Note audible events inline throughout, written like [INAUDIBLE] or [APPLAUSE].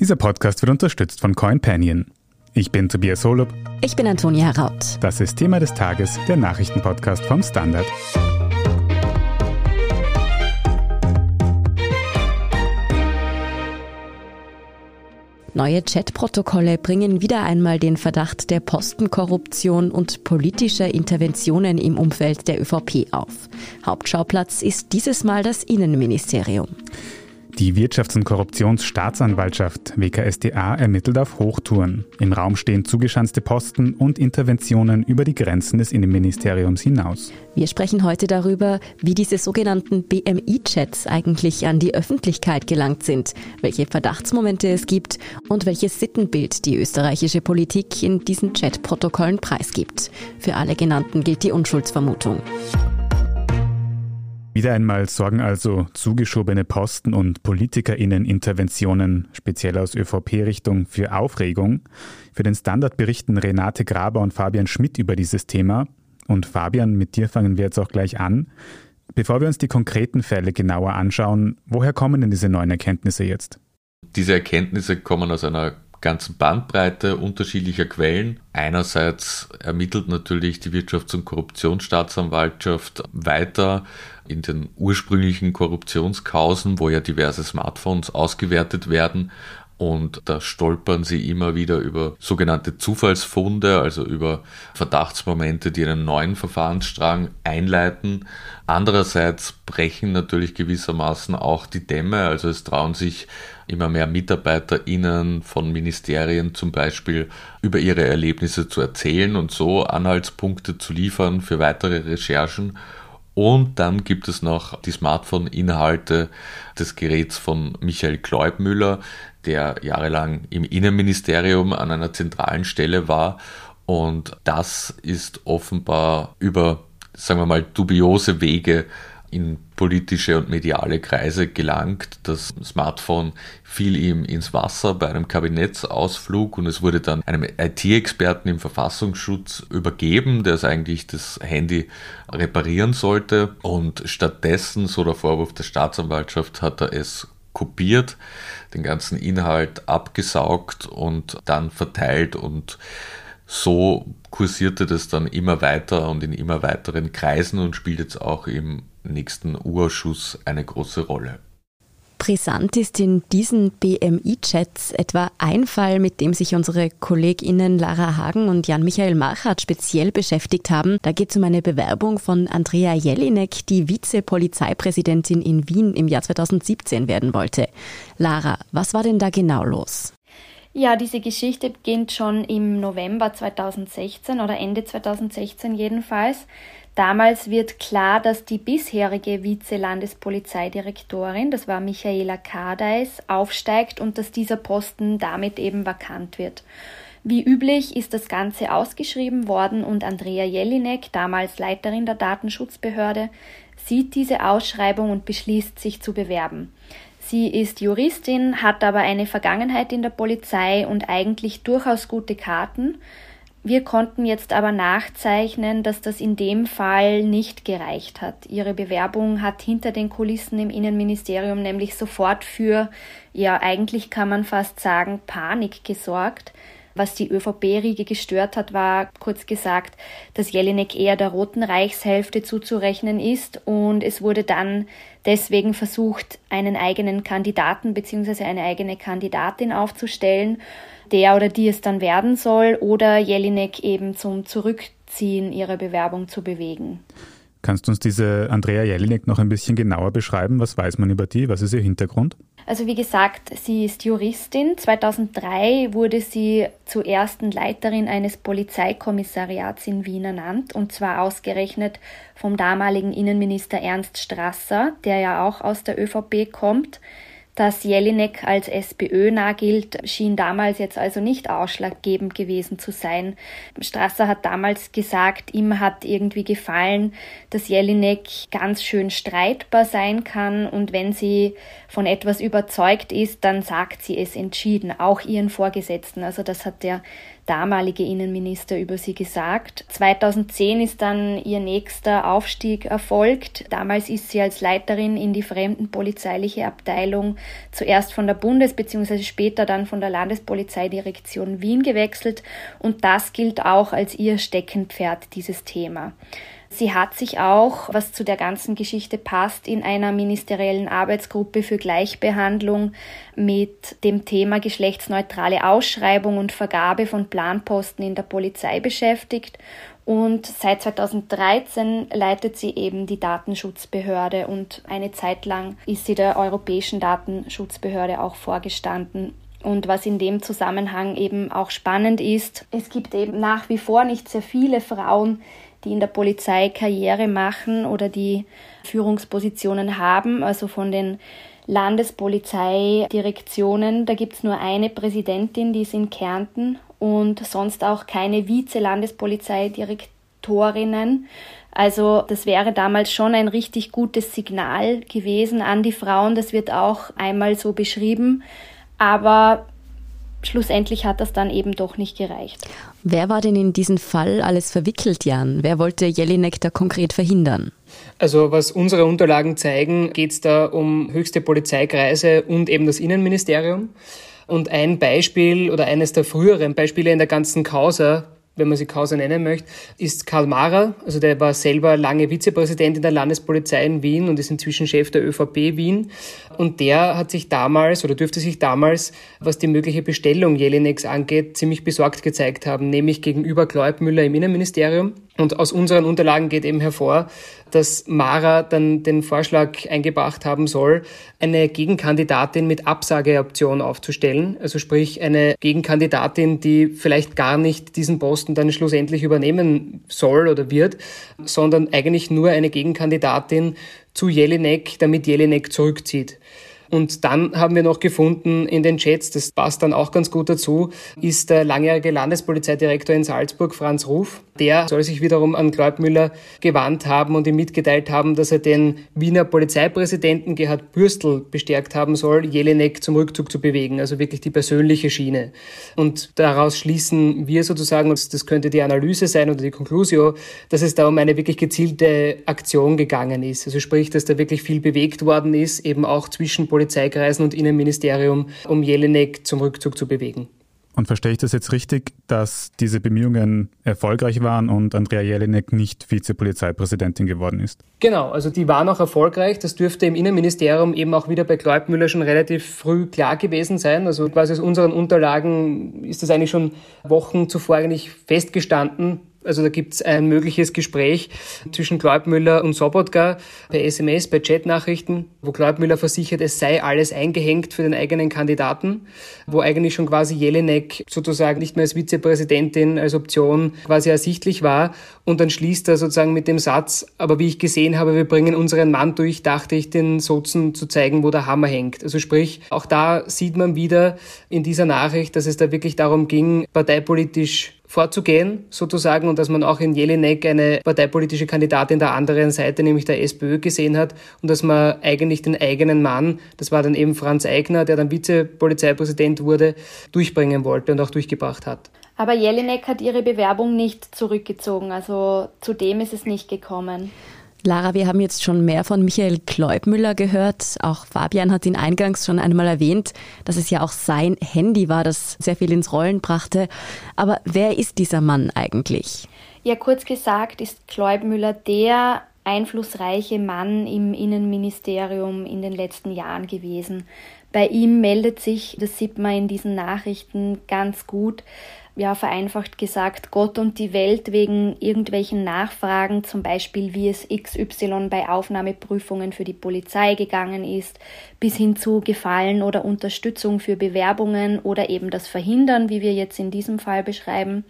Dieser Podcast wird unterstützt von CoinPanion. Ich bin Tobias Holub. Ich bin Antonia Raut. Das ist Thema des Tages, der Nachrichtenpodcast vom Standard. Neue Chatprotokolle bringen wieder einmal den Verdacht der Postenkorruption und politischer Interventionen im Umfeld der ÖVP auf. Hauptschauplatz ist dieses Mal das Innenministerium. Die Wirtschafts- und Korruptionsstaatsanwaltschaft WKSDA ermittelt auf Hochtouren. Im Raum stehen zugeschanzte Posten und Interventionen über die Grenzen des Innenministeriums hinaus. Wir sprechen heute darüber, wie diese sogenannten BMI-Chats eigentlich an die Öffentlichkeit gelangt sind, welche Verdachtsmomente es gibt und welches Sittenbild die österreichische Politik in diesen Chatprotokollen preisgibt. Für alle genannten gilt die Unschuldsvermutung. Wieder einmal sorgen also zugeschobene Posten und PolitikerInnen-Interventionen, speziell aus ÖVP-Richtung, für Aufregung. Für den Standard berichten Renate Graber und Fabian Schmidt über dieses Thema. Und Fabian, mit dir fangen wir jetzt auch gleich an. Bevor wir uns die konkreten Fälle genauer anschauen, woher kommen denn diese neuen Erkenntnisse jetzt? Diese Erkenntnisse kommen aus einer ganzen Bandbreite unterschiedlicher Quellen. Einerseits ermittelt natürlich die Wirtschafts- und Korruptionsstaatsanwaltschaft weiter in den ursprünglichen Korruptionskausen, wo ja diverse Smartphones ausgewertet werden. Und da stolpern sie immer wieder über sogenannte Zufallsfunde, also über Verdachtsmomente, die einen neuen Verfahrensstrang einleiten. Andererseits brechen natürlich gewissermaßen auch die Dämme, also es trauen sich immer mehr MitarbeiterInnen von Ministerien zum Beispiel über ihre Erlebnisse zu erzählen und so Anhaltspunkte zu liefern für weitere Recherchen. Und dann gibt es noch die Smartphone-Inhalte des Geräts von Michael Kleubmüller, der jahrelang im Innenministerium an einer zentralen Stelle war. Und das ist offenbar über, sagen wir mal, dubiose Wege in politische und mediale Kreise gelangt. Das Smartphone fiel ihm ins Wasser bei einem Kabinettsausflug und es wurde dann einem IT-Experten im Verfassungsschutz übergeben, der es eigentlich das Handy reparieren sollte. Und stattdessen, so der Vorwurf der Staatsanwaltschaft, hat er es kopiert, den ganzen Inhalt abgesaugt und dann verteilt und so kursierte das dann immer weiter und in immer weiteren Kreisen und spielt jetzt auch im nächsten U-Ausschuss eine große Rolle. Brisant ist in diesen BMI-Chats etwa ein Fall, mit dem sich unsere KollegInnen Lara Hagen und Jan-Michael Machat speziell beschäftigt haben. Da geht es um eine Bewerbung von Andrea Jelinek, die Vizepolizeipräsidentin in Wien im Jahr 2017 werden wollte. Lara, was war denn da genau los? Ja, diese Geschichte beginnt schon im November 2016 oder Ende 2016 jedenfalls. Damals wird klar, dass die bisherige Vize-Landespolizeidirektorin, das war Michaela Kardeis, aufsteigt und dass dieser Posten damit eben vakant wird. Wie üblich ist das Ganze ausgeschrieben worden und Andrea Jelinek, damals Leiterin der Datenschutzbehörde, sieht diese Ausschreibung und beschließt, sich zu bewerben. Sie ist Juristin, hat aber eine Vergangenheit in der Polizei und eigentlich durchaus gute Karten. Wir konnten jetzt aber nachzeichnen, dass das in dem Fall nicht gereicht hat. Ihre Bewerbung hat hinter den Kulissen im Innenministerium nämlich sofort für, ja eigentlich kann man fast sagen, Panik gesorgt. Was die ÖVP-Riege gestört hat, war kurz gesagt, dass Jelinek eher der Roten Reichshälfte zuzurechnen ist und es wurde dann deswegen versucht, einen eigenen Kandidaten bzw. eine eigene Kandidatin aufzustellen der oder die es dann werden soll oder Jelinek eben zum Zurückziehen ihrer Bewerbung zu bewegen. Kannst du uns diese Andrea Jelinek noch ein bisschen genauer beschreiben? Was weiß man über die? Was ist ihr Hintergrund? Also wie gesagt, sie ist Juristin. 2003 wurde sie zur ersten Leiterin eines Polizeikommissariats in Wien ernannt und zwar ausgerechnet vom damaligen Innenminister Ernst Strasser, der ja auch aus der ÖVP kommt. Dass Jelinek als SPÖ nah gilt, schien damals jetzt also nicht ausschlaggebend gewesen zu sein. Strasser hat damals gesagt, ihm hat irgendwie gefallen, dass Jelinek ganz schön streitbar sein kann und wenn sie von etwas überzeugt ist, dann sagt sie es entschieden, auch ihren Vorgesetzten. Also das hat er damalige Innenminister über sie gesagt. 2010 ist dann ihr nächster Aufstieg erfolgt. Damals ist sie als Leiterin in die fremdenpolizeiliche Abteilung zuerst von der Bundes- bzw. später dann von der Landespolizeidirektion Wien gewechselt und das gilt auch als ihr Steckenpferd, dieses Thema. Sie hat sich auch, was zu der ganzen Geschichte passt, in einer ministeriellen Arbeitsgruppe für Gleichbehandlung mit dem Thema geschlechtsneutrale Ausschreibung und Vergabe von Planposten in der Polizei beschäftigt. Und seit 2013 leitet sie eben die Datenschutzbehörde und eine Zeit lang ist sie der Europäischen Datenschutzbehörde auch vorgestanden. Und was in dem Zusammenhang eben auch spannend ist, es gibt eben nach wie vor nicht sehr viele Frauen, die in der Polizei Karriere machen oder die Führungspositionen haben, also von den Landespolizeidirektionen. Da gibt es nur eine Präsidentin, die ist in Kärnten und sonst auch keine Vize-Landespolizeidirektorinnen. Also das wäre damals schon ein richtig gutes Signal gewesen an die Frauen. Das wird auch einmal so beschrieben. Aber schlussendlich hat das dann eben doch nicht gereicht. Wer war denn in diesen Fall alles verwickelt, Jan? Wer wollte Jelinek da konkret verhindern? Also was unsere Unterlagen zeigen, geht es da um höchste Polizeikreise und eben das Innenministerium. Und ein Beispiel oder eines der früheren Beispiele in der ganzen Causa wenn man sie Causa nennen möchte, ist Karl Mara. Also der war selber lange Vizepräsident in der Landespolizei in Wien und ist inzwischen Chef der ÖVP Wien. Und der hat sich damals oder dürfte sich damals, was die mögliche Bestellung Jelineks angeht, ziemlich besorgt gezeigt haben, nämlich gegenüber Kleubmüller im Innenministerium. Und aus unseren Unterlagen geht eben hervor, dass Mara dann den Vorschlag eingebracht haben soll, eine Gegenkandidatin mit Absageoption aufzustellen. Also sprich eine Gegenkandidatin, die vielleicht gar nicht diesen Posten dann schlussendlich übernehmen soll oder wird, sondern eigentlich nur eine Gegenkandidatin zu Jelinek, damit Jelinek zurückzieht. Und dann haben wir noch gefunden in den Chats, das passt dann auch ganz gut dazu, ist der langjährige Landespolizeidirektor in Salzburg, Franz Ruf. Der soll sich wiederum an Gläubmüller gewandt haben und ihm mitgeteilt haben, dass er den Wiener Polizeipräsidenten Gerhard Bürstl bestärkt haben soll, Jelinek zum Rückzug zu bewegen, also wirklich die persönliche Schiene. Und daraus schließen wir sozusagen, das könnte die Analyse sein oder die Conclusio, dass es da um eine wirklich gezielte Aktion gegangen ist. Also sprich, dass da wirklich viel bewegt worden ist, eben auch zwischen Polizei Polizeikreisen und Innenministerium, um Jelinek zum Rückzug zu bewegen. Und verstehe ich das jetzt richtig, dass diese Bemühungen erfolgreich waren und Andrea Jelinek nicht Vizepolizeipräsidentin geworden ist? Genau, also die waren auch erfolgreich. Das dürfte im Innenministerium eben auch wieder bei Gläubmüller schon relativ früh klar gewesen sein. Also quasi aus unseren Unterlagen ist das eigentlich schon Wochen zuvor eigentlich festgestanden, also da gibt es ein mögliches Gespräch zwischen Gläubmüller und Sobotka per SMS, bei Chatnachrichten, wo Gläubmüller versichert, es sei alles eingehängt für den eigenen Kandidaten, wo eigentlich schon quasi Jelinek sozusagen nicht mehr als Vizepräsidentin als Option quasi ersichtlich war. Und dann schließt er sozusagen mit dem Satz, aber wie ich gesehen habe, wir bringen unseren Mann durch, dachte ich, den Sozen zu zeigen, wo der Hammer hängt. Also sprich, auch da sieht man wieder in dieser Nachricht, dass es da wirklich darum ging, parteipolitisch vorzugehen, sozusagen, und dass man auch in Jelinek eine parteipolitische Kandidatin der anderen Seite, nämlich der SPÖ, gesehen hat und dass man eigentlich den eigenen Mann, das war dann eben Franz Eigner, der dann Vizepolizeipräsident wurde, durchbringen wollte und auch durchgebracht hat. Aber Jelinek hat ihre Bewerbung nicht zurückgezogen, also zu dem ist es nicht gekommen. Lara, wir haben jetzt schon mehr von Michael Kleubmüller gehört. Auch Fabian hat ihn eingangs schon einmal erwähnt, dass es ja auch sein Handy war, das sehr viel ins Rollen brachte. Aber wer ist dieser Mann eigentlich? Ja, kurz gesagt ist Kleubmüller der einflussreiche Mann im Innenministerium in den letzten Jahren gewesen. Bei ihm meldet sich, das sieht man in diesen Nachrichten ganz gut, ja, vereinfacht gesagt, Gott und die Welt wegen irgendwelchen Nachfragen, zum Beispiel wie es XY bei Aufnahmeprüfungen für die Polizei gegangen ist, bis hin zu Gefallen oder Unterstützung für Bewerbungen oder eben das Verhindern, wie wir jetzt in diesem Fall beschreiben.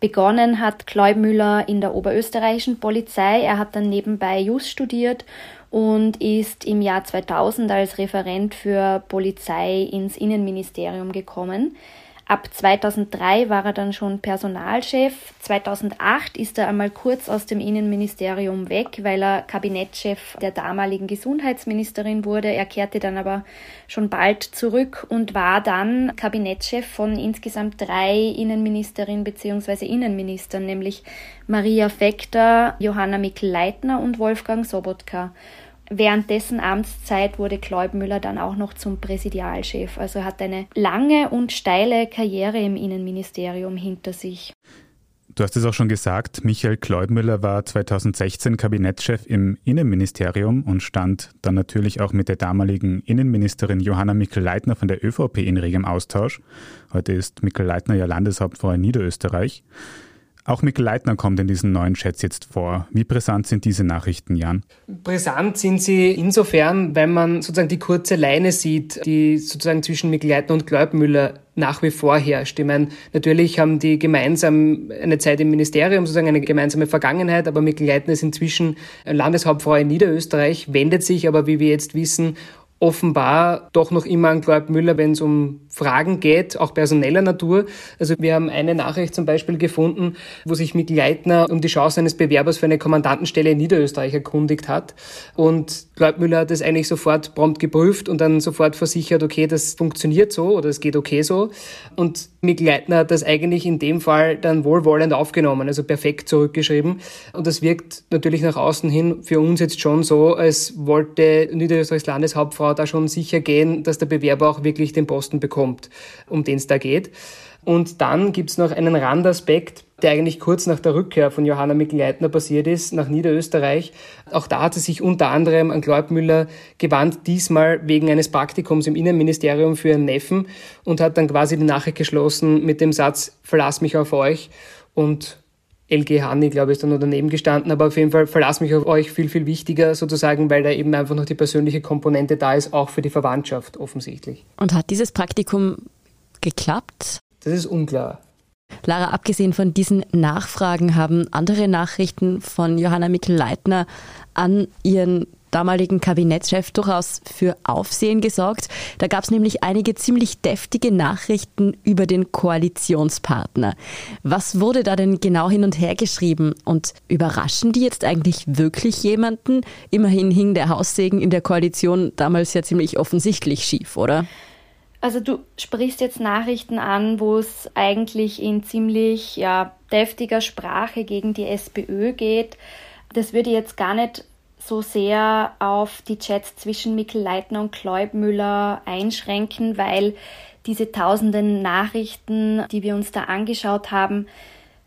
Begonnen hat Kleubmüller in der oberösterreichischen Polizei. Er hat dann nebenbei Jus studiert und ist im Jahr 2000 als Referent für Polizei ins Innenministerium gekommen. Ab 2003 war er dann schon Personalchef. 2008 ist er einmal kurz aus dem Innenministerium weg, weil er Kabinettschef der damaligen Gesundheitsministerin wurde. Er kehrte dann aber schon bald zurück und war dann Kabinettschef von insgesamt drei Innenministerinnen bzw. Innenministern, nämlich Maria Fekter, Johanna Mikl-Leitner und Wolfgang Sobotka. Während dessen Amtszeit wurde Kleubmüller dann auch noch zum Präsidialchef. Also hat eine lange und steile Karriere im Innenministerium hinter sich. Du hast es auch schon gesagt, Michael Kleubmüller war 2016 Kabinettschef im Innenministerium und stand dann natürlich auch mit der damaligen Innenministerin Johanna Mikl-Leitner von der ÖVP in regem Austausch. Heute ist Mikl-Leitner ja Landeshauptfrau in Niederösterreich. Auch Mikkel Leitner kommt in diesen neuen Chats jetzt vor. Wie brisant sind diese Nachrichten, Jan? Brisant sind sie insofern, wenn man sozusagen die kurze Leine sieht, die sozusagen zwischen Mikkel Leitner und Gläubmüller nach wie vor herrscht. Ich meine, natürlich haben die gemeinsam eine Zeit im Ministerium, sozusagen eine gemeinsame Vergangenheit, aber Mikkel Leitner ist inzwischen Landeshauptfrau in Niederösterreich, wendet sich aber, wie wir jetzt wissen, offenbar doch noch immer an Gläub Müller, wenn es um Fragen geht, auch personeller Natur. Also wir haben eine Nachricht zum Beispiel gefunden, wo sich Mikl Leitner um die Chance eines Bewerbers für eine Kommandantenstelle in Niederösterreich erkundigt hat. Und Gläub Müller hat das eigentlich sofort prompt geprüft und dann sofort versichert, okay, das funktioniert so oder es geht okay so. Und Mikl Leitner hat das eigentlich in dem Fall dann wohlwollend aufgenommen, also perfekt zurückgeschrieben. Und das wirkt natürlich nach außen hin für uns jetzt schon so, als wollte Niederösterreichs Landeshauptfrau da schon sicher gehen, dass der Bewerber auch wirklich den Posten bekommt, um den es da geht. Und dann gibt's noch einen Randaspekt, der eigentlich kurz nach der Rückkehr von Johanna Mikl-Leitner passiert ist, nach Niederösterreich. Auch da hat sie sich unter anderem an Gläubmüller gewandt, diesmal wegen eines Praktikums im Innenministerium für ihren Neffen und hat dann quasi die Nachricht geschlossen mit dem Satz, verlass mich auf euch und LG Hanni, glaube ich, ist dann nur daneben gestanden, aber auf jeden Fall verlass mich auf euch viel, viel wichtiger sozusagen, weil da eben einfach noch die persönliche Komponente da ist, auch für die Verwandtschaft offensichtlich. Und hat dieses Praktikum geklappt? Das ist unklar. Lara, abgesehen von diesen Nachfragen haben andere Nachrichten von Johanna Mikl-Leitner an ihren damaligen Kabinettschef durchaus für Aufsehen gesorgt. Da gab es nämlich einige ziemlich deftige Nachrichten über den Koalitionspartner. Was wurde da denn genau hin und her geschrieben und überraschen die jetzt eigentlich wirklich jemanden? Immerhin hing der Haussegen in der Koalition damals ja ziemlich offensichtlich schief, oder? Also du sprichst jetzt Nachrichten an, wo es eigentlich in ziemlich ja, deftiger Sprache gegen die SPÖ geht. Das würde jetzt gar nicht so sehr auf die Chats zwischen Mikkel Leitner und Kleubmüller einschränken, weil diese tausenden Nachrichten, die wir uns da angeschaut haben,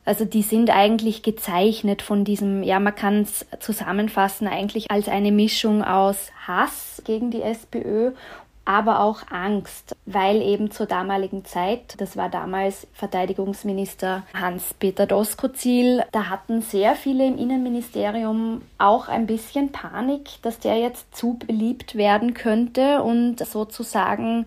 also die sind eigentlich gezeichnet von diesem, ja, man kann es zusammenfassen eigentlich als eine Mischung aus Hass gegen die SPÖ aber auch Angst, weil eben zur damaligen Zeit, das war damals Verteidigungsminister Hans-Peter Doskozil, da hatten sehr viele im Innenministerium auch ein bisschen Panik, dass der jetzt zu beliebt werden könnte und sozusagen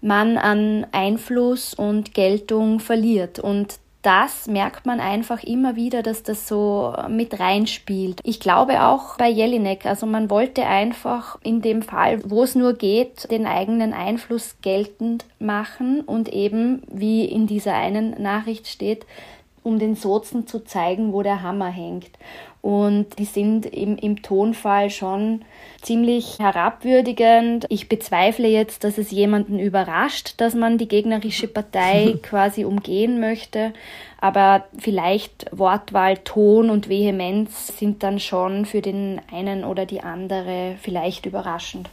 man an Einfluss und Geltung verliert. Und das merkt man einfach immer wieder, dass das so mit reinspielt. Ich glaube auch bei Jelinek, also man wollte einfach in dem Fall, wo es nur geht, den eigenen Einfluss geltend machen und eben, wie in dieser einen Nachricht steht, um den Sozen zu zeigen, wo der Hammer hängt. Und die sind im, im Tonfall schon ziemlich herabwürdigend. Ich bezweifle jetzt, dass es jemanden überrascht, dass man die gegnerische Partei [LAUGHS] quasi umgehen möchte. Aber vielleicht Wortwahl, Ton und Vehemenz sind dann schon für den einen oder die andere vielleicht überraschend.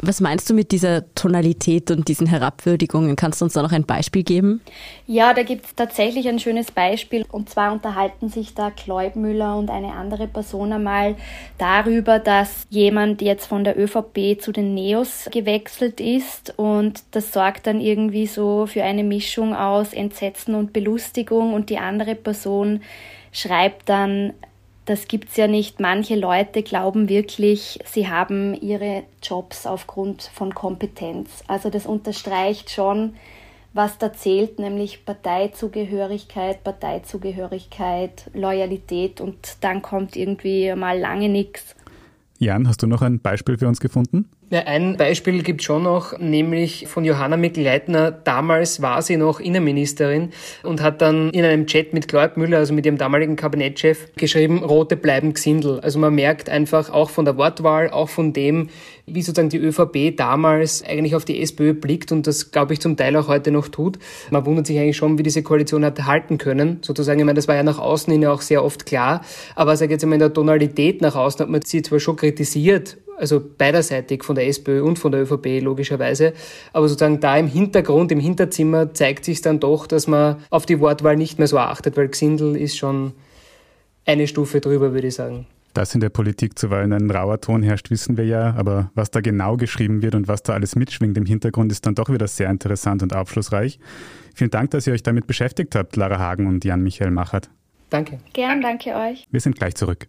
Was meinst du mit dieser Tonalität und diesen Herabwürdigungen? Kannst du uns da noch ein Beispiel geben? Ja, da gibt es tatsächlich ein schönes Beispiel. Und zwar unterhalten sich da Kleubmüller und eine andere Person einmal darüber, dass jemand jetzt von der ÖVP zu den Neos gewechselt ist. Und das sorgt dann irgendwie so für eine Mischung aus Entsetzen und Belustigung. Und die andere Person schreibt dann, das gibt's ja nicht. Manche Leute glauben wirklich, sie haben ihre Jobs aufgrund von Kompetenz. Also das unterstreicht schon, was da zählt, nämlich Parteizugehörigkeit, Parteizugehörigkeit, Loyalität und dann kommt irgendwie mal lange nichts. Jan, hast du noch ein Beispiel für uns gefunden? Ja, ein Beispiel gibt schon noch, nämlich von Johanna Mikl-Leitner. Damals war sie noch Innenministerin und hat dann in einem Chat mit Claude Müller, also mit ihrem damaligen Kabinettschef, geschrieben, Rote bleiben Gsindel. Also man merkt einfach auch von der Wortwahl, auch von dem, wie sozusagen die ÖVP damals eigentlich auf die SPÖ blickt und das, glaube ich, zum Teil auch heute noch tut. Man wundert sich eigentlich schon, wie diese Koalition hat halten können. Sozusagen, ich meine, das war ja nach außen hin ja auch sehr oft klar, aber sage jetzt einmal in der Tonalität nach außen hat man sie zwar schon kritisiert, also beiderseitig von der SPÖ und von der ÖVP logischerweise. Aber sozusagen da im Hintergrund, im Hinterzimmer zeigt sich dann doch, dass man auf die Wortwahl nicht mehr so achtet, weil Xindel ist schon eine Stufe drüber, würde ich sagen. Dass in der Politik zuweilen ein rauer Ton herrscht, wissen wir ja, aber was da genau geschrieben wird und was da alles mitschwingt im Hintergrund, ist dann doch wieder sehr interessant und aufschlussreich. Vielen Dank, dass ihr euch damit beschäftigt habt, Lara Hagen und Jan-Michael Machert. Danke. Gern, danke euch. Wir sind gleich zurück.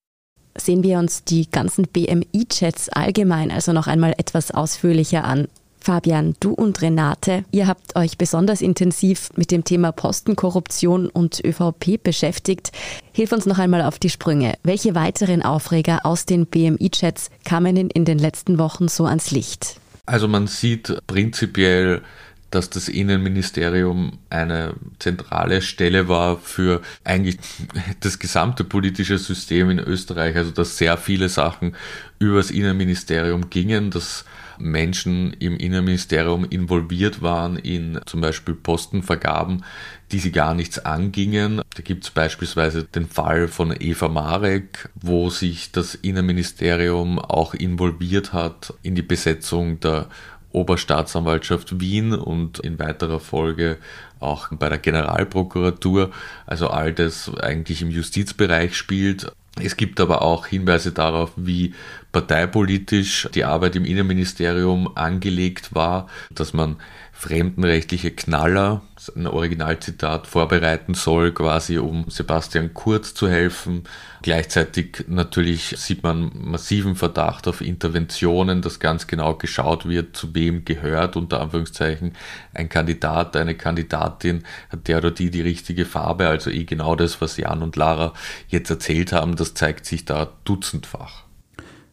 Sehen wir uns die ganzen BMI-Chats allgemein also noch einmal etwas ausführlicher an. Fabian, du und Renate, ihr habt euch besonders intensiv mit dem Thema Postenkorruption und ÖVP beschäftigt. Hilf uns noch einmal auf die Sprünge. Welche weiteren Aufreger aus den BMI-Chats kamen in den letzten Wochen so ans Licht? Also man sieht prinzipiell, dass das Innenministerium eine zentrale Stelle war für eigentlich [LAUGHS] das gesamte politische System in Österreich. Also dass sehr viele Sachen übers Innenministerium gingen, dass Menschen im Innenministerium involviert waren in zum Beispiel Postenvergaben, die sie gar nichts angingen. Da gibt es beispielsweise den Fall von Eva Marek, wo sich das Innenministerium auch involviert hat in die Besetzung der Oberstaatsanwaltschaft Wien und in weiterer Folge auch bei der Generalprokuratur. Also all das eigentlich im Justizbereich spielt. Es gibt aber auch Hinweise darauf, wie parteipolitisch die Arbeit im Innenministerium angelegt war, dass man fremdenrechtliche Knaller, ein Originalzitat, vorbereiten soll, quasi um Sebastian Kurz zu helfen. Gleichzeitig natürlich sieht man massiven Verdacht auf Interventionen, dass ganz genau geschaut wird, zu wem gehört, unter Anführungszeichen, ein Kandidat, eine Kandidatin, hat der oder die die richtige Farbe, also eh genau das, was Jan und Lara jetzt erzählt haben, das zeigt sich da dutzendfach.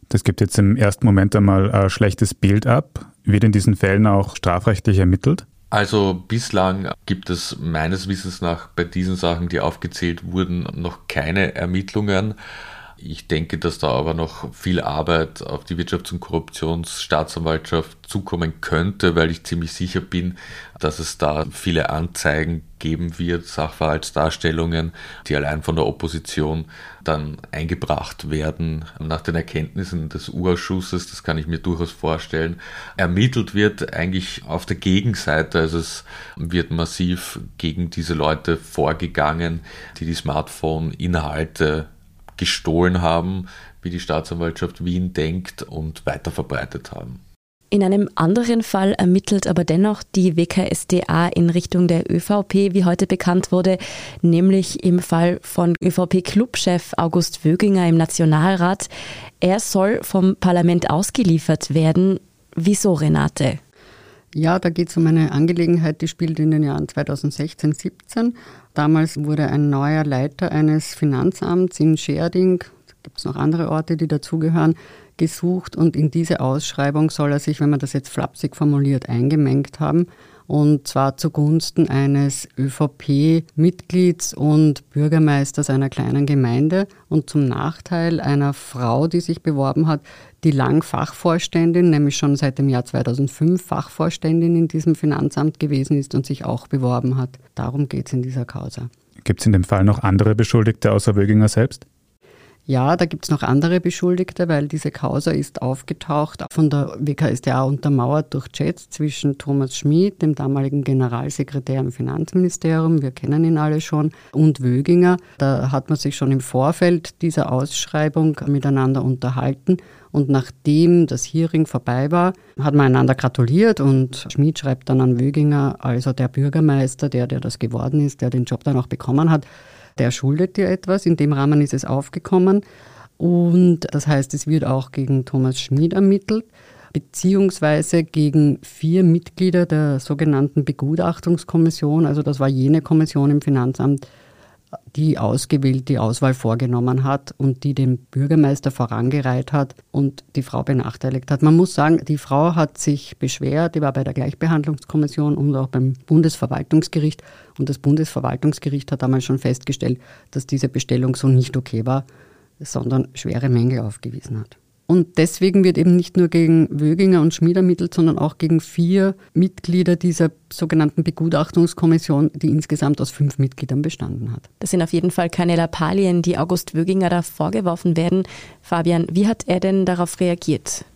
Das gibt jetzt im ersten Moment einmal ein schlechtes Bild ab. Wird in diesen Fällen auch strafrechtlich ermittelt? Also bislang gibt es meines Wissens nach bei diesen Sachen, die aufgezählt wurden, noch keine Ermittlungen. Ich denke, dass da aber noch viel Arbeit auf die Wirtschafts- und Korruptionsstaatsanwaltschaft zukommen könnte, weil ich ziemlich sicher bin, dass es da viele Anzeigen geben wird, Sachverhaltsdarstellungen, die allein von der Opposition dann eingebracht werden nach den Erkenntnissen des Urausschusses. Das kann ich mir durchaus vorstellen. Ermittelt wird eigentlich auf der Gegenseite, also es wird massiv gegen diese Leute vorgegangen, die die Smartphone-Inhalte gestohlen haben, wie die Staatsanwaltschaft Wien denkt und weiterverbreitet haben. In einem anderen Fall ermittelt aber dennoch die WKSDA in Richtung der ÖVP, wie heute bekannt wurde, nämlich im Fall von ÖVP-Clubchef August Wöginger im Nationalrat. Er soll vom Parlament ausgeliefert werden. Wieso, Renate? Ja, da geht es um eine Angelegenheit, die spielt in den Jahren 2016, 17. Damals wurde ein neuer Leiter eines Finanzamts in Scherding, gibt es noch andere Orte, die dazugehören, gesucht und in diese Ausschreibung soll er sich, wenn man das jetzt flapsig formuliert, eingemengt haben und zwar zugunsten eines ÖVP-Mitglieds und Bürgermeisters einer kleinen Gemeinde und zum Nachteil einer Frau, die sich beworben hat, die lang Fachvorständin, nämlich schon seit dem Jahr 2005 Fachvorständin in diesem Finanzamt gewesen ist und sich auch beworben hat. Darum geht es in dieser Causa. Gibt es in dem Fall noch andere Beschuldigte außer Wöginger selbst? Ja, da gibt es noch andere Beschuldigte, weil diese Causa ist aufgetaucht von der WKSDA untermauert durch Chats zwischen Thomas Schmid, dem damaligen Generalsekretär im Finanzministerium, wir kennen ihn alle schon, und Wöginger. Da hat man sich schon im Vorfeld dieser Ausschreibung miteinander unterhalten Und nachdem das Hearing vorbei war, hat man einander gratuliert und Schmid schreibt dann an Wöginger, also der Bürgermeister, der, der das geworden ist, der den Job dann auch bekommen hat, der schuldet dir etwas. In dem Rahmen ist es aufgekommen. Und das heißt, es wird auch gegen Thomas Schmid ermittelt beziehungsweise gegen vier Mitglieder der sogenannten Begutachtungskommission. Also das war jene Kommission im Finanzamt, die ausgewählt die Auswahl vorgenommen hat und die dem Bürgermeister vorangereiht hat und die Frau benachteiligt hat. Man muss sagen, die Frau hat sich beschwert, die war bei der Gleichbehandlungskommission und auch beim Bundesverwaltungsgericht und das Bundesverwaltungsgericht hat damals schon festgestellt, dass diese Bestellung so nicht okay war, sondern schwere Mängel aufgewiesen hat. Und deswegen wird eben nicht nur gegen Wöginger und Schmied ermittelt, sondern auch gegen vier Mitglieder dieser sogenannten Begutachtungskommission, die insgesamt aus fünf Mitgliedern bestanden hat. Das sind auf jeden Fall keine Lappalien, die August Wöginger da vorgeworfen werden. Fabian, wie hat er denn darauf reagiert?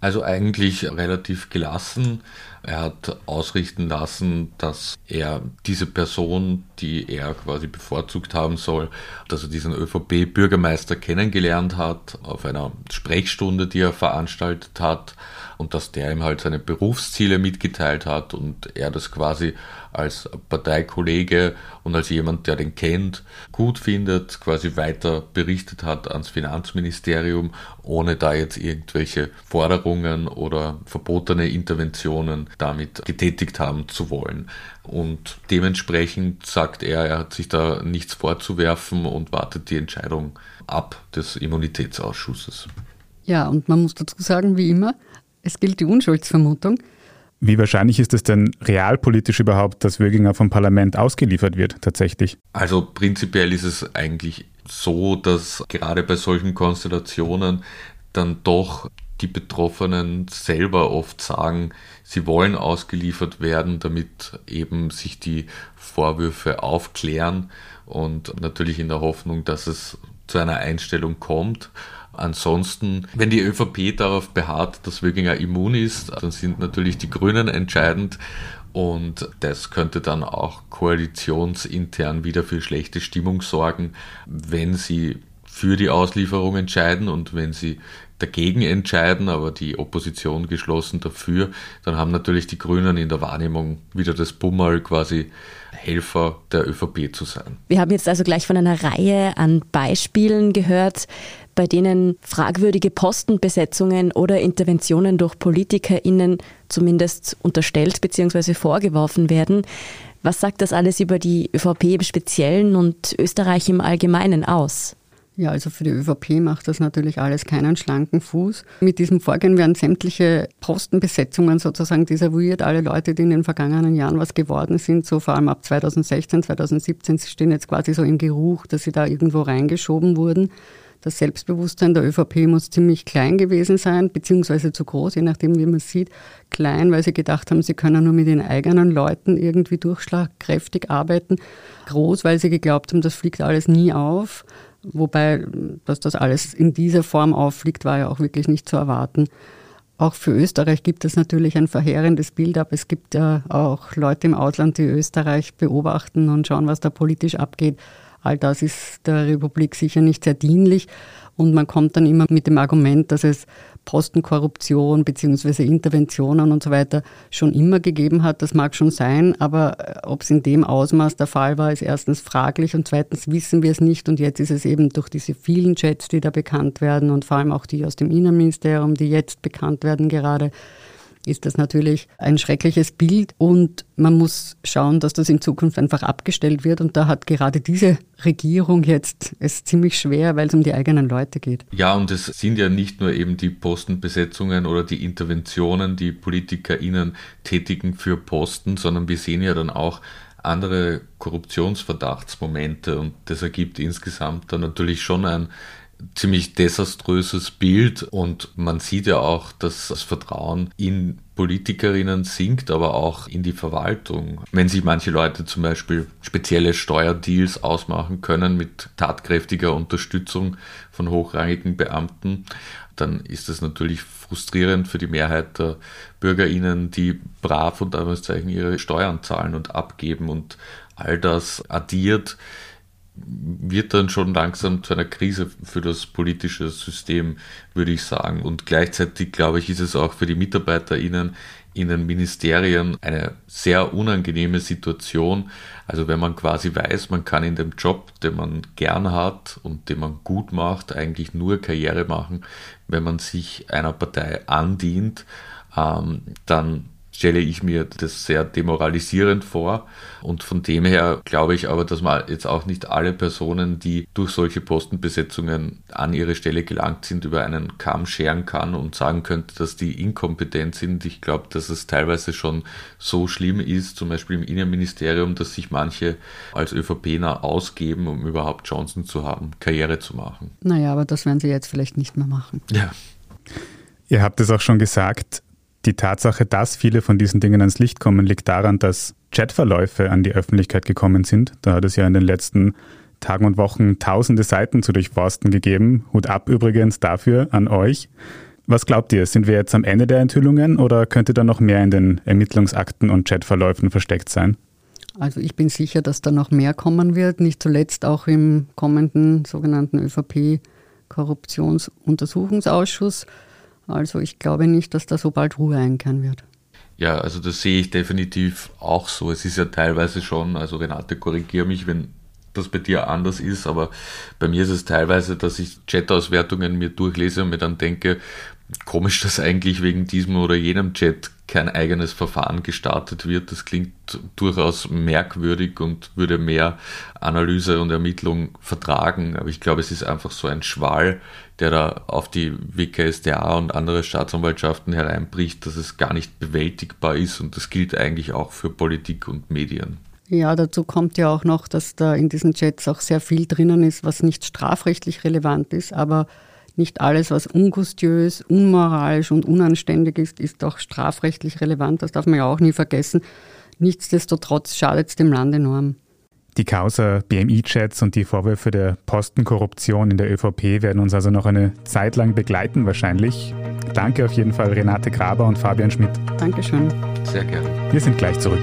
Also eigentlich relativ gelassen. Er hat ausrichten lassen, dass er diese Person, die er quasi bevorzugt haben soll, dass er diesen ÖVP-Bürgermeister kennengelernt hat auf einer Sprechstunde, die er veranstaltet hat und dass der ihm halt seine Berufsziele mitgeteilt hat und er das quasi als Parteikollege und als jemand, der den kennt, gut findet, quasi weiter berichtet hat ans Finanzministerium, ohne da jetzt irgendwelche Forderungen oder verbotene Interventionen damit getätigt haben zu wollen. Und dementsprechend sagt er, er hat sich da nichts vorzuwerfen und wartet die Entscheidung ab des Immunitätsausschusses. Ja, und man muss dazu sagen, wie immer, es gilt die Unschuldsvermutung. Wie wahrscheinlich ist es denn realpolitisch überhaupt, dass Wöginger vom Parlament ausgeliefert wird tatsächlich? Also prinzipiell ist es eigentlich so, dass gerade bei solchen Konstellationen dann doch die Betroffenen selber oft sagen, sie wollen ausgeliefert werden, damit eben sich die Vorwürfe aufklären und natürlich in der Hoffnung, dass es zu einer Einstellung kommt. Ansonsten, wenn die ÖVP darauf beharrt, dass Wöginger immun ist, dann sind natürlich die Grünen entscheidend. Und das könnte dann auch koalitionsintern wieder für schlechte Stimmung sorgen, wenn sie für die Auslieferung entscheiden und wenn sie dagegen entscheiden, aber die Opposition geschlossen dafür, dann haben natürlich die Grünen in der Wahrnehmung wieder das Bummel quasi Helfer der ÖVP zu sein. Wir haben jetzt also gleich von einer Reihe an Beispielen gehört, bei denen fragwürdige Postenbesetzungen oder Interventionen durch PolitikerInnen zumindest unterstellt bzw. vorgeworfen werden. Was sagt das alles über die ÖVP im Speziellen und Österreich im Allgemeinen aus? Ja, also für die ÖVP macht das natürlich alles keinen schlanken Fuß. Mit diesem Vorgehen werden sämtliche Postenbesetzungen sozusagen desavouiert. Alle Leute, die in den vergangenen Jahren was geworden sind, so vor allem ab 2016, 2017, stehen jetzt quasi so im Geruch, dass sie da irgendwo reingeschoben wurden. Das Selbstbewusstsein der ÖVP muss ziemlich klein gewesen sein, beziehungsweise zu groß, je nachdem, wie man sieht. Klein, weil sie gedacht haben, sie können nur mit den eigenen Leuten irgendwie durchschlagkräftig arbeiten. Groß, weil sie geglaubt haben, das fliegt alles nie auf. Wobei, dass das alles in dieser Form auffliegt, war ja auch wirklich nicht zu erwarten. Auch für Österreich gibt es natürlich ein verheerendes Bild ab. Es gibt ja auch Leute im Ausland, die Österreich beobachten und schauen, was da politisch abgeht. All das ist der Republik sicher nicht sehr dienlich. Und man kommt dann immer mit dem Argument, dass es Postenkorruption bzw. Interventionen und so weiter schon immer gegeben hat. Das mag schon sein, aber äh, ob es in dem Ausmaß der Fall war, ist erstens fraglich und zweitens wissen wir es nicht. Und jetzt ist es eben durch diese vielen Chats, die da bekannt werden und vor allem auch die aus dem Innenministerium, die jetzt bekannt werden gerade, ist das natürlich ein schreckliches Bild und man muss schauen, dass das in Zukunft einfach abgestellt wird. Und da hat gerade diese Regierung jetzt es ziemlich schwer, weil es um die eigenen Leute geht. Ja, und es sind ja nicht nur eben die Postenbesetzungen oder die Interventionen, die PolitikerInnen tätigen für Posten, sondern wir sehen ja dann auch andere Korruptionsverdachtsmomente und das ergibt insgesamt dann natürlich schon ein ziemlich desaströses Bild und man sieht ja auch, dass das Vertrauen in Politikerinnen sinkt, aber auch in die Verwaltung. Wenn sich manche Leute zum Beispiel spezielle Steuerdeals ausmachen können mit tatkräftiger Unterstützung von hochrangigen Beamten, dann ist das natürlich frustrierend für die Mehrheit der BürgerInnen, die brav und ihre Steuern zahlen und abgeben und all das addiert wird dann schon langsam zu einer Krise für das politische System, würde ich sagen. Und gleichzeitig, glaube ich, ist es auch für die MitarbeiterInnen in den Ministerien eine sehr unangenehme Situation. Also wenn man quasi weiß, man kann in dem Job, den man gern hat und den man gut macht, eigentlich nur Karriere machen, wenn man sich einer Partei andient, ähm, dann stelle ich mir das sehr demoralisierend vor. Und von dem her glaube ich aber, dass man jetzt auch nicht alle Personen, die durch solche Postenbesetzungen an ihre Stelle gelangt sind, über einen Kamm scheren kann und sagen könnte, dass die inkompetent sind. Ich glaube, dass es teilweise schon so schlimm ist, zum Beispiel im Innenministerium, dass sich manche als ÖVPner ausgeben, um überhaupt Chancen zu haben, Karriere zu machen. Naja, aber das werden sie jetzt vielleicht nicht mehr machen. Ja. Ihr habt es auch schon gesagt, die Tatsache, dass viele von diesen Dingen ans Licht kommen, liegt daran, dass Chatverläufe an die Öffentlichkeit gekommen sind. Da hat es ja in den letzten Tagen und Wochen tausende Seiten zu durchforsten gegeben. Hut ab übrigens dafür an euch. Was glaubt ihr? Sind wir jetzt am Ende der Enthüllungen oder könnte da noch mehr in den Ermittlungsakten und Chatverläufen versteckt sein? Also ich bin sicher, dass da noch mehr kommen wird, nicht zuletzt auch im kommenden sogenannten ÖVP-Korruptionsuntersuchungsausschuss. Also ich glaube nicht, dass da so bald Ruhe einkehren wird. Ja, also das sehe ich definitiv auch so. Es ist ja teilweise schon, also Renate, korrigiere mich, wenn das bei dir anders ist, aber bei mir ist es teilweise, dass ich Chat-Auswertungen mir durchlese und mir dann denke, komisch, dass eigentlich wegen diesem oder jenem Chat kein eigenes Verfahren gestartet wird. Das klingt durchaus merkwürdig und würde mehr Analyse und Ermittlung vertragen. Aber ich glaube, es ist einfach so ein Schwall, der da auf die WKSDA und andere Staatsanwaltschaften hereinbricht, dass es gar nicht bewältigbar ist. Und das gilt eigentlich auch für Politik und Medien. Ja, dazu kommt ja auch noch, dass da in diesen Chats auch sehr viel drinnen ist, was nicht strafrechtlich relevant ist, aber nicht alles, was ungustiös, unmoralisch und unanständig ist, ist auch strafrechtlich relevant. Das darf man ja auch nie vergessen. Nichtsdestotrotz schadet es dem Land enorm. Die Causa BMI-Chats und die Vorwürfe der Postenkorruption in der ÖVP werden uns also noch eine Zeit lang begleiten wahrscheinlich. Danke auf jeden Fall Renate Graber und Fabian Schmidt. Dankeschön. Sehr gerne. Wir sind gleich zurück.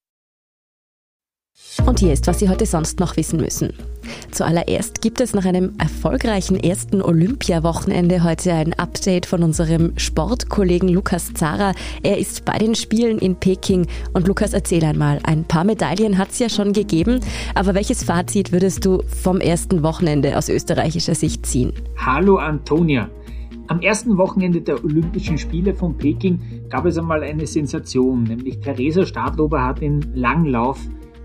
und hier ist, was Sie heute sonst noch wissen müssen. Zuallererst gibt es nach einem erfolgreichen ersten Olympiawochenende heute ein Update von unserem Sportkollegen Lukas Zara. Er ist bei den Spielen in Peking. Und Lukas, erzähl einmal, ein paar Medaillen hat es ja schon gegeben, aber welches Fazit würdest du vom ersten Wochenende aus österreichischer Sicht ziehen? Hallo Antonia. Am ersten Wochenende der Olympischen Spiele von Peking gab es einmal eine Sensation, nämlich Theresa Stadlober hat den Langlauf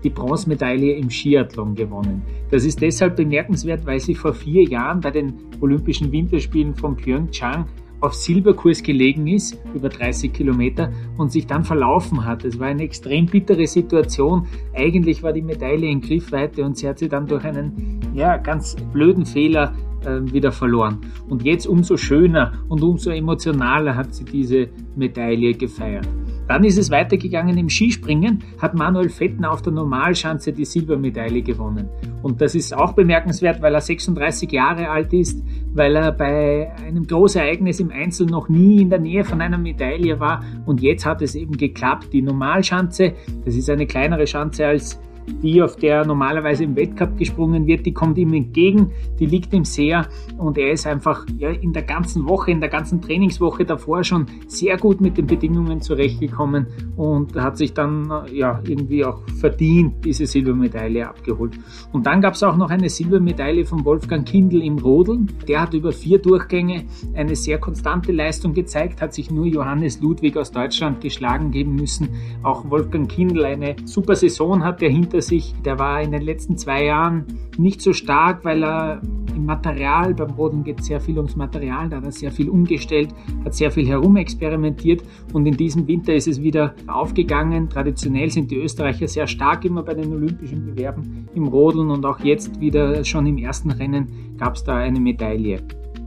die Bronzemedaille im Skiathlon gewonnen. Das ist deshalb bemerkenswert, weil sie vor vier Jahren bei den Olympischen Winterspielen von Pyeongchang auf Silberkurs gelegen ist, über 30 Kilometer, und sich dann verlaufen hat. Es war eine extrem bittere Situation. Eigentlich war die Medaille in Griffweite und sie hat sie dann durch einen ja, ganz blöden Fehler äh, wieder verloren. Und jetzt umso schöner und umso emotionaler hat sie diese Medaille gefeiert. Dann ist es weitergegangen im Skispringen, hat Manuel Fettner auf der Normalschanze die Silbermedaille gewonnen. Und das ist auch bemerkenswert, weil er 36 Jahre alt ist, weil er bei einem Großereignis im Einzel noch nie in der Nähe von einer Medaille war. Und jetzt hat es eben geklappt. Die Normalschanze, das ist eine kleinere Schanze als die, auf der normalerweise im Wettcup gesprungen wird, die kommt ihm entgegen, die liegt ihm sehr und er ist einfach ja, in der ganzen Woche, in der ganzen Trainingswoche davor schon sehr gut mit den Bedingungen zurechtgekommen und hat sich dann ja irgendwie auch verdient diese Silbermedaille abgeholt. Und dann gab es auch noch eine Silbermedaille von Wolfgang Kindl im Rodeln. Der hat über vier Durchgänge eine sehr konstante Leistung gezeigt, hat sich nur Johannes Ludwig aus Deutschland geschlagen geben müssen. Auch Wolfgang Kindl eine super Saison hat, der hinter er sich, der war in den letzten zwei Jahren nicht so stark, weil er im Material, beim Rodeln geht sehr viel ums Material, da hat er sehr viel umgestellt, hat sehr viel herumexperimentiert und in diesem Winter ist es wieder aufgegangen. Traditionell sind die Österreicher sehr stark immer bei den Olympischen Bewerben im Rodeln und auch jetzt wieder schon im ersten Rennen gab es da eine Medaille.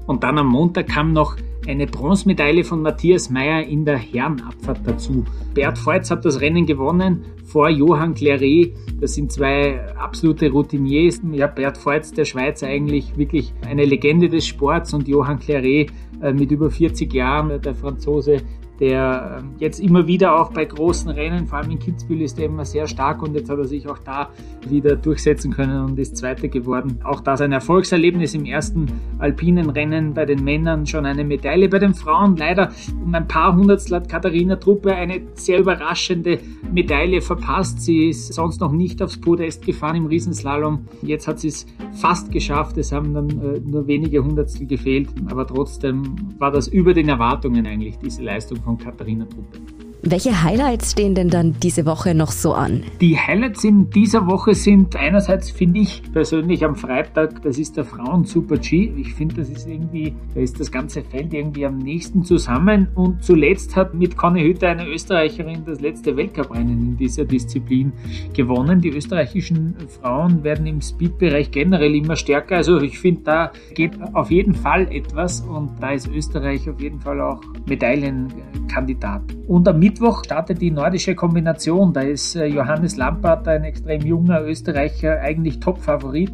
Und dann am Montag kam noch eine Bronzemedaille von Matthias Meyer in der Herrenabfahrt dazu. Bert Feutz hat das Rennen gewonnen vor Johann Claret. Das sind zwei absolute Routiniers. Ja, Bert Feutz, der Schweizer, eigentlich wirklich eine Legende des Sports und Johann Claret äh, mit über 40 Jahren, der Franzose, der ähm, jetzt immer wieder auch bei großen Rennen, vor allem in Kitzbühel, ist er immer sehr stark und jetzt hat er sich auch da wieder durchsetzen können und ist Zweiter geworden. Auch das ein Erfolgserlebnis im ersten alpinen Rennen bei den Männern schon eine Medaille. Bei den Frauen leider um ein paar Hundertstel hat Katharina Truppe eine sehr überraschende Medaille verpasst. Sie ist sonst noch nicht aufs Podest gefahren im Riesenslalom. Jetzt hat sie es fast geschafft. Es haben dann äh, nur wenige Hundertstel gefehlt, aber trotzdem war das über den Erwartungen eigentlich, diese Leistung von von Katharina Truppe. Welche Highlights stehen denn dann diese Woche noch so an? Die Highlights in dieser Woche sind einerseits, finde ich persönlich am Freitag, das ist der Frauen Super G. Ich finde, das ist irgendwie, da ist das ganze Feld irgendwie am nächsten zusammen. Und zuletzt hat mit Conny Hütter eine Österreicherin das letzte Weltcuprennen in dieser Disziplin gewonnen. Die österreichischen Frauen werden im Speedbereich generell immer stärker. Also ich finde, da geht auf jeden Fall etwas und da ist Österreich auf jeden Fall auch Medaillenkandidat. Und am Mittwoch startet die nordische Kombination. Da ist äh, Johannes Lampert, ein extrem junger Österreicher, eigentlich Top-Favorit.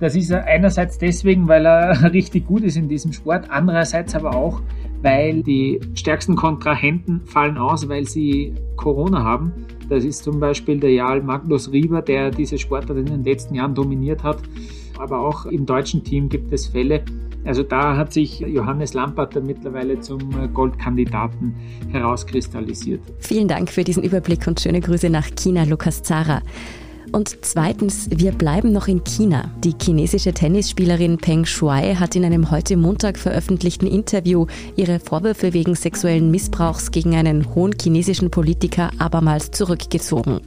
Das ist er einerseits deswegen, weil er [LAUGHS] richtig gut ist in diesem Sport, andererseits aber auch, weil die stärksten Kontrahenten fallen aus, weil sie Corona haben. Das ist zum Beispiel der Jarl Magnus Rieber, der diese Sportart in den letzten Jahren dominiert hat. Aber auch im deutschen Team gibt es Fälle, also da hat sich Johannes Lampert mittlerweile zum Goldkandidaten herauskristallisiert. Vielen Dank für diesen Überblick und schöne Grüße nach China, Lukas Zara. Und zweitens, wir bleiben noch in China. Die chinesische Tennisspielerin Peng Shuai hat in einem heute Montag veröffentlichten Interview ihre Vorwürfe wegen sexuellen Missbrauchs gegen einen hohen chinesischen Politiker abermals zurückgezogen.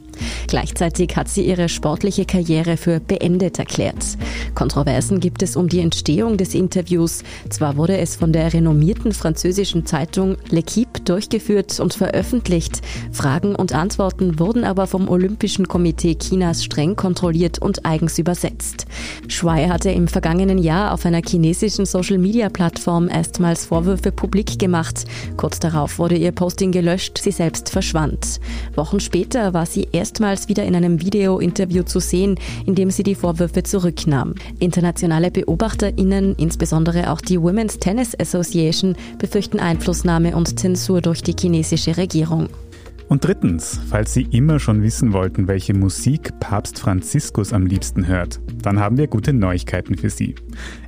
Gleichzeitig hat sie ihre sportliche Karriere für beendet erklärt. Kontroversen gibt es um die Entstehung des Interviews. Zwar wurde es von der renommierten französischen Zeitung L'Equipe durchgeführt und veröffentlicht. Fragen und Antworten wurden aber vom Olympischen Komitee Chinas streng kontrolliert und eigens übersetzt. Shuai hatte im vergangenen Jahr auf einer chinesischen Social-Media-Plattform erstmals Vorwürfe publik gemacht. Kurz darauf wurde ihr Posting gelöscht, sie selbst verschwand. Wochen später war sie erst erstmals wieder in einem Video-Interview zu sehen, in dem sie die Vorwürfe zurücknahm. Internationale BeobachterInnen, insbesondere auch die Women's Tennis Association, befürchten Einflussnahme und Zensur durch die chinesische Regierung. Und drittens, falls Sie immer schon wissen wollten, welche Musik Papst Franziskus am liebsten hört, dann haben wir gute Neuigkeiten für Sie.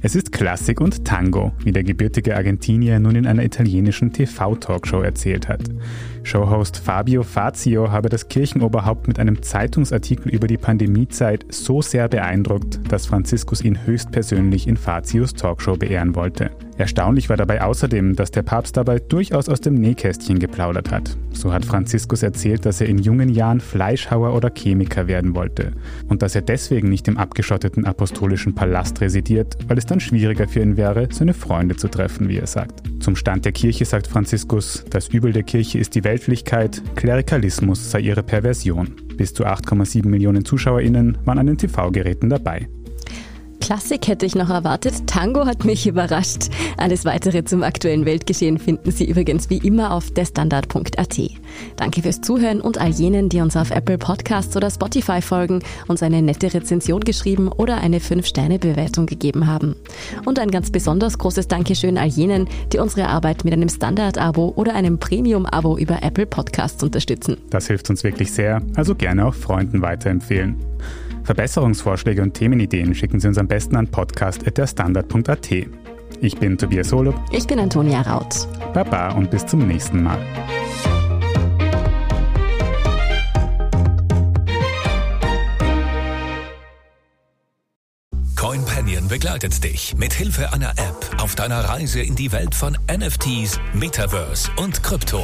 Es ist Klassik und Tango, wie der gebürtige Argentinier nun in einer italienischen TV-Talkshow erzählt hat. Showhost Fabio Fazio habe das Kirchenoberhaupt mit einem Zeitungsartikel über die Pandemiezeit so sehr beeindruckt, dass Franziskus ihn höchstpersönlich in Fazios Talkshow beehren wollte. Erstaunlich war dabei außerdem, dass der Papst dabei durchaus aus dem Nähkästchen geplaudert hat. So hat Franziskus erzählt, dass er in jungen Jahren Fleischhauer oder Chemiker werden wollte und dass er deswegen nicht im abgeschotteten apostolischen Palast residiert, weil es dann schwieriger für ihn wäre, seine Freunde zu treffen, wie er sagt. Zum Stand der Kirche sagt Franziskus, das Übel der Kirche ist die Weltlichkeit, Klerikalismus sei ihre Perversion. Bis zu 8,7 Millionen ZuschauerInnen waren an den TV-Geräten dabei. Klassik hätte ich noch erwartet. Tango hat mich überrascht. Alles weitere zum aktuellen Weltgeschehen finden Sie übrigens wie immer auf derstandard.at. Danke fürs Zuhören und all jenen, die uns auf Apple Podcasts oder Spotify folgen, uns eine nette Rezension geschrieben oder eine 5-Sterne-Bewertung gegeben haben. Und ein ganz besonders großes Dankeschön all jenen, die unsere Arbeit mit einem Standard-Abo oder einem Premium-Abo über Apple Podcasts unterstützen. Das hilft uns wirklich sehr, also gerne auch Freunden weiterempfehlen. Verbesserungsvorschläge und Themenideen schicken Sie uns am besten an podcast.derstandard.at. Ich bin Tobias Holub. Ich bin Antonia Raut. Baba und bis zum nächsten Mal. CoinPanion begleitet dich mit Hilfe einer App auf deiner Reise in die Welt von NFTs, Metaverse und Krypto.